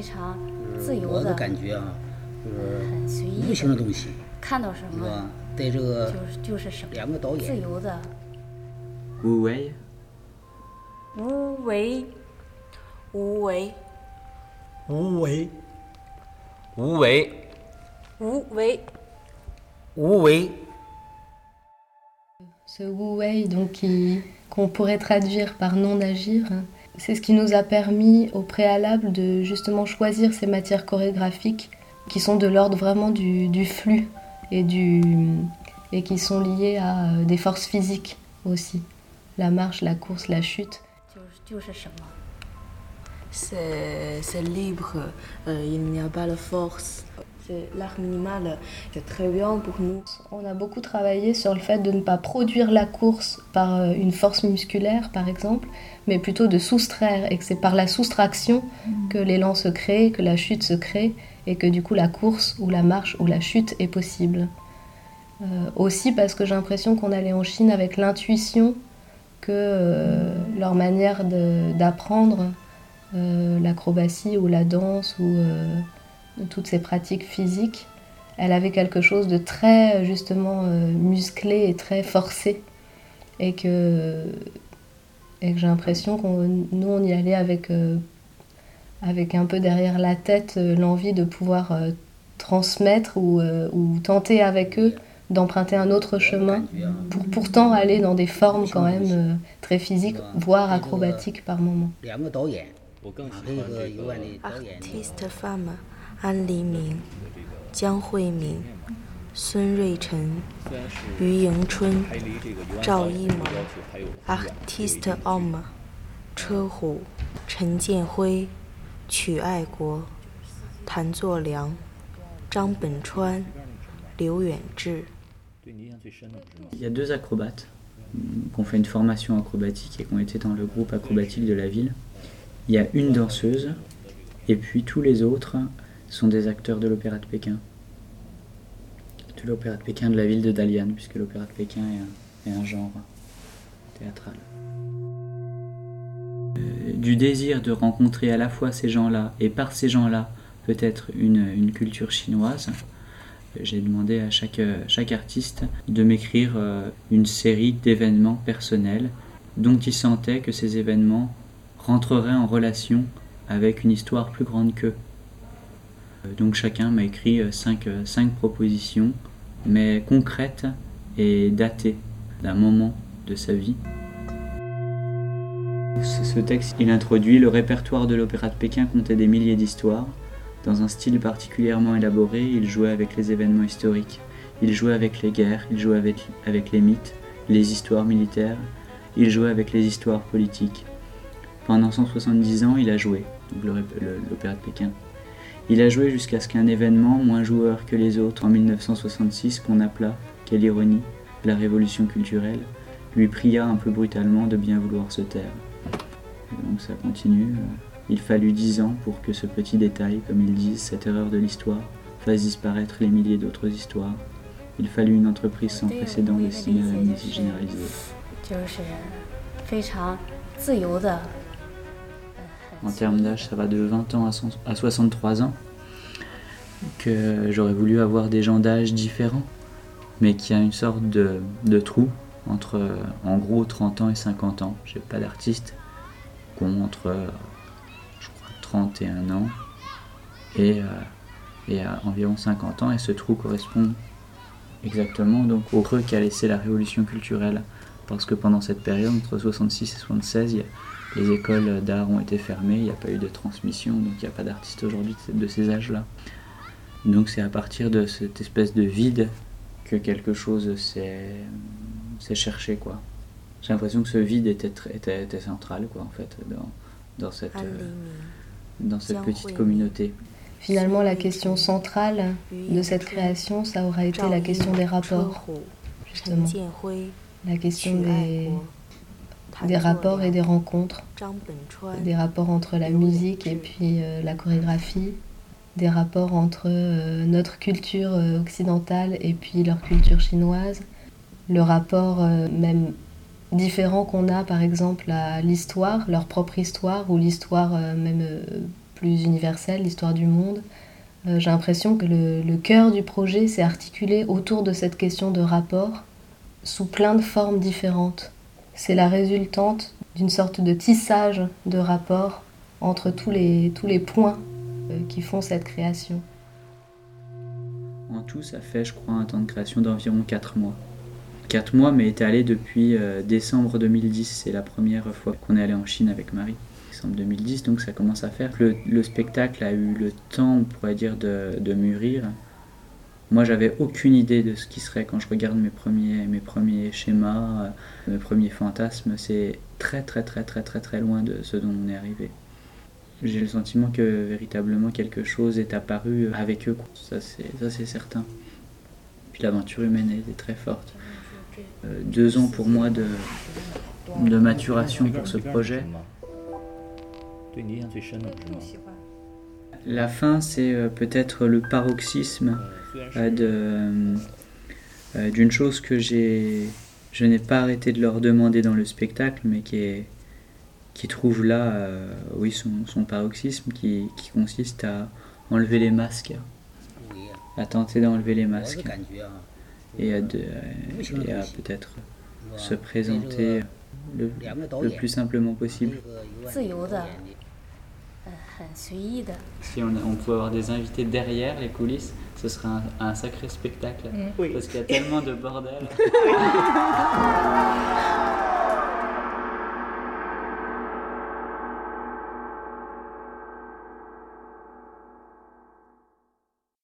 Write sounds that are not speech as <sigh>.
非常自就是我的由的，感觉啊，就是很随无意的，形的东西，看到什么是吧？对这个就是就是什么，两个导自演，由的，无为，无为，无为，无为，无为，无为，无为。 Ce Wu Wei, donc qui- qu'on pourrait traduire par non d'agir, C'est ce qui nous a permis au préalable de justement choisir ces matières chorégraphiques qui sont de l'ordre vraiment du, flux et, et qui sont liées à euh, des forces physiques aussi. La marche, la course, la chute. C'est libre, euh, il n'y a pas la force. L'art minimal, c'est très bien pour nous. On a beaucoup travaillé sur le fait de ne pas produire la course par euh, une force musculaire, par exemple, mais plutôt de soustraire, et que c'est par la soustraction que l'élan se crée, que la chute se crée, et que du coup la course ou la marche ou la chute est possible. Euh, aussi parce que j'ai l'impression qu'on allait en Chine avec l'intuition que euh, leur manière d'apprendre euh, l'acrobatie ou la danse ou toutes ces pratiques physiques, elle avait quelque chose de très justement euh, musclé et très forcé. Et que, j'ai l'impression qu'on nous, on y allait avec, euh, avec un peu derrière la tête euh, l'envie de pouvoir transmettre ou, tenter avec eux d'emprunter un autre chemin pour pourtant aller dans des formes quand même très physiques, voire acrobatiques par moments. Artiste femme, 安黎明、江慧敏、孙瑞晨、于迎春、赵一萌 Artist Om 车虎、陈建辉、曲爱国、谭作良、张本川、刘远志。对你印象最深的是什么？Il y a deux acrobates hum, qui ont fait une formation acrobatique et qui ont été dans le groupe acrobatique de la ville. Il y a une danseuse et puis tous les autres sont des acteurs de l'Opéra de Pékin. De l'Opéra de Pékin de la ville de Dalian, puisque l'Opéra de Pékin est un, genre théâtral. Du désir de rencontrer à la fois ces gens-là et par ces gens-là peut-être une, culture chinoise, j'ai demandé à chaque, chaque artiste de m'écrire euh, une série d'événements personnels dont il sentait que ces événements rentreraient en relation avec une histoire plus grande qu'eux. Euh, Donc chacun m'a écrit euh, cinq, euh, cinq propositions, mais concrètes et datées d'un moment de sa vie. Ce texte, il introduit le répertoire de l'Opéra de Pékin comptait des milliers d'histoires. Dans un style particulièrement élaboré, il jouait avec les événements historiques, il jouait avec les guerres, il jouait avec, avec les mythes, les histoires militaires, il jouait avec les histoires politiques. Pendant 170 ans, il a joué, donc l'Opéra de Pékin. Il a joué jusqu'à ce qu'un événement moins joueur que les autres en 1966, qu'on appela, quelle ironie, la révolution culturelle, lui pria un peu brutalement de bien vouloir se taire. Donc ça continue. euh, Il fallut dix ans pour que ce petit détail, comme ils disent, cette erreur de l'histoire, fasse disparaître les milliers d'autres histoires. Il fallut une entreprise sans précédent destinée à l'amnésie généralisée. En 随 termes 意 d'âge, ça va de 20 ans à, 100 à 63 ans. Que j'aurais voulu avoir des gens d'âge différents, mais qu'il y a une sorte de, trou entre euh, en gros 30 ans et 50 ans. J'ai pas ont entre euh, je crois 31 ans et, euh, environ 50 ans, et ce trou correspond exactement donc au creux qu'a laissé la révolution culturelle. Parce que pendant cette période, entre 66 et 76, il y a- les écoles d'art ont été fermées, il n'y a pas eu de transmission, donc il n'y a pas d'artistes aujourd'hui de ces âges-là. Donc c'est à partir de cette espèce de vide que quelque chose s'est cherché, quoi. J'ai l'impression que ce vide était, central, quoi, en fait, dans, cette, euh, petite communauté. Finalement, la question centrale de cette création, ça aura été la question des rapports, justement. La question des, des rapports et des rencontres, des rapports entre la musique et puis euh, la chorégraphie, des rapports entre euh, notre culture euh, occidentale et puis leur culture chinoise, le rapport même différent qu'on a par exemple à l'histoire, leur propre histoire ou l'histoire même plus universelle, l'histoire du monde. J'ai l'impression que le, cœur du projet s'est articulé autour de cette question de rapport sous plein de formes différentes. C'est la résultante d'une sorte de tissage de rapports entre tous les, tous les points euh, qui font cette création. En tout, ça fait, je crois, un temps de création d'environ 4 mois. 4 mois, mais étalé depuis euh, décembre 2010. C'est la première fois qu'on est allé en Chine avec Marie. Décembre 2010, donc ça commence à faire. Le, le spectacle a eu le temps, on pourrait dire, de mûrir. Moi, j'avais aucune idée de ce qui serait quand je regarde mes premiers, mes premiers schémas, euh, mes premiers fantasmes. C'est très, très, très, très, très, très loin de ce dont on est arrivé. J'ai le sentiment que véritablement quelque chose est apparu avec eux. Ça, c'est certain. Puis l'aventure humaine est très forte. Euh, deux ans pour moi de maturation pour ce projet. La fin, c'est euh, peut-être le paroxysme euh, euh, d'une chose que j'ai, je n'ai pas arrêté de leur demander dans le spectacle, mais qui, est, qui trouve là euh, oui, son, paroxysme, qui, qui, consiste à enlever les masques, à tenter d'enlever les masques. et à, de, à peut-être se présenter le, le, plus simplement possible. Si on, on, peut avoir des invités derrière les coulisses, ce serait un, un sacré spectacle. Parce qu'il y a tellement de bordel. <laughs> <laughs>